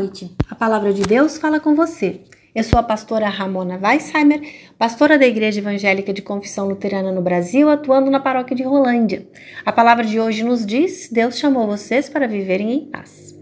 noite. A palavra de Deus fala com você. Eu sou a pastora Ramona Weisheimer, pastora da Igreja Evangélica de Confissão Luterana no Brasil, atuando na paróquia de Rolândia. A palavra de hoje nos diz: Deus chamou vocês para viverem em paz.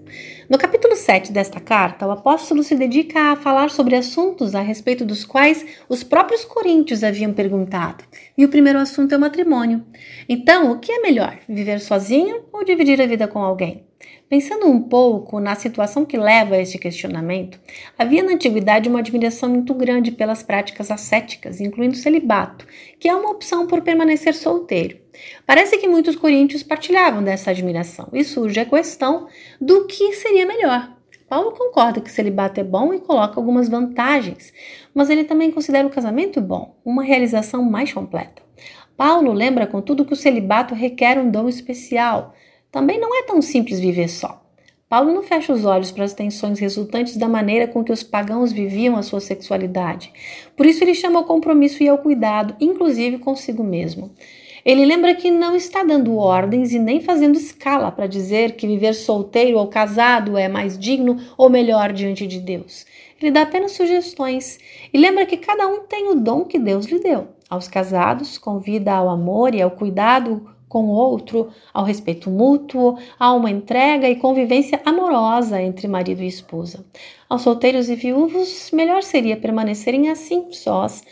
No capítulo 7 desta carta, o apóstolo se dedica a falar sobre assuntos a respeito dos quais os próprios coríntios haviam perguntado. E o primeiro assunto é o matrimônio. Então, o que é melhor, viver sozinho ou dividir a vida com alguém? Pensando um pouco na situação que leva a este questionamento, havia na antiguidade uma admiração muito grande pelas práticas ascéticas, incluindo o celibato, que é uma opção por permanecer solteiro. Parece que muitos coríntios partilhavam dessa admiração e surge a questão do que seria melhor. Paulo concorda que celibato é bom e coloca algumas vantagens, mas ele também considera o casamento bom, uma realização mais completa. Paulo lembra, contudo, que o celibato requer um dom especial, também não é tão simples viver só. Paulo não fecha os olhos para as tensões resultantes da maneira com que os pagãos viviam a sua sexualidade. Por isso, ele chama ao compromisso e ao cuidado, inclusive consigo mesmo. Ele lembra que não está dando ordens e nem fazendo escala para dizer que viver solteiro ou casado é mais digno ou melhor diante de Deus. Ele dá apenas sugestões e lembra que cada um tem o dom que Deus lhe deu. Aos casados, convida ao amor e ao cuidado com o outro, ao respeito mútuo, a uma entrega e convivência amorosa entre marido e esposa. Aos solteiros e viúvos, melhor seria permanecerem assim, sós,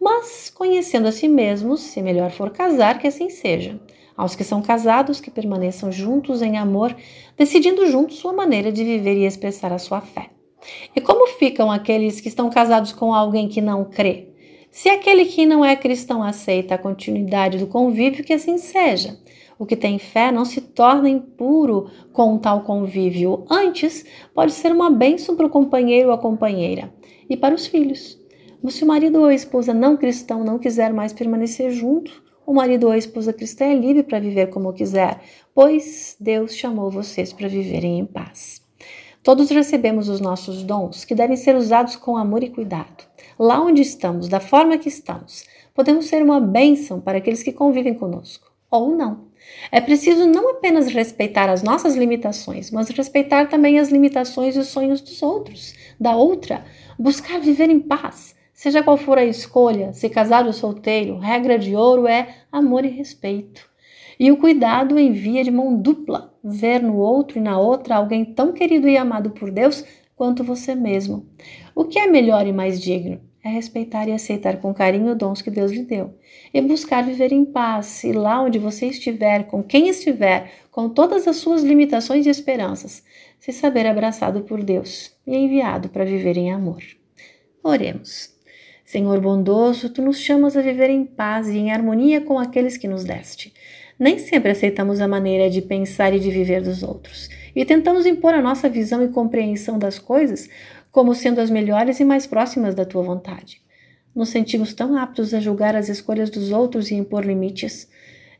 mas conhecendo a si mesmos, se melhor for casar, que assim seja. Aos que são casados, que permaneçam juntos em amor, decidindo juntos sua maneira de viver e expressar a sua fé. E como ficam aqueles que estão casados com alguém que não crê? Se aquele que não é cristão aceita a continuidade do convívio, que assim seja. O que tem fé não se torna impuro com tal convívio. Antes, pode ser uma bênção para o companheiro ou a companheira e para os filhos. Mas se o marido ou a esposa não cristão não quiser mais permanecer junto, o marido ou a esposa cristã é livre para viver como quiser, pois Deus chamou vocês para viverem em paz. Todos recebemos os nossos dons, que devem ser usados com amor e cuidado. Lá onde estamos, da forma que estamos, podemos ser uma bênção para aqueles que convivem conosco, ou não. É preciso não apenas respeitar as nossas limitações, mas respeitar também as limitações e os sonhos dos outros, da outra, buscar viver em paz. Seja qual for a escolha, se casado ou solteiro, regra de ouro é amor e respeito. E o cuidado em via de mão dupla, ver no outro e na outra alguém tão querido e amado por Deus quanto você mesmo. O que é melhor e mais digno? É respeitar e aceitar com carinho os dons que Deus lhe deu e buscar viver em paz, e lá onde você estiver, com quem estiver, com todas as suas limitações e esperanças, se saber abraçado por Deus e enviado para viver em amor. Oremos. Senhor bondoso, tu nos chamas a viver em paz e em harmonia com aqueles que nos deste. Nem sempre aceitamos a maneira de pensar e de viver dos outros, e tentamos impor a nossa visão e compreensão das coisas como sendo as melhores e mais próximas da tua vontade. Nos sentimos tão aptos a julgar as escolhas dos outros e impor limites.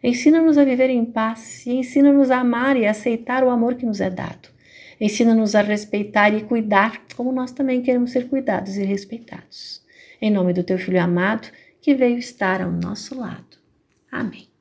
Ensina-nos a viver em paz e ensina-nos a amar e aceitar o amor que nos é dado. Ensina-nos a respeitar e cuidar, como nós também queremos ser cuidados e respeitados. Em nome do teu Filho amado, que veio estar ao nosso lado. Amém.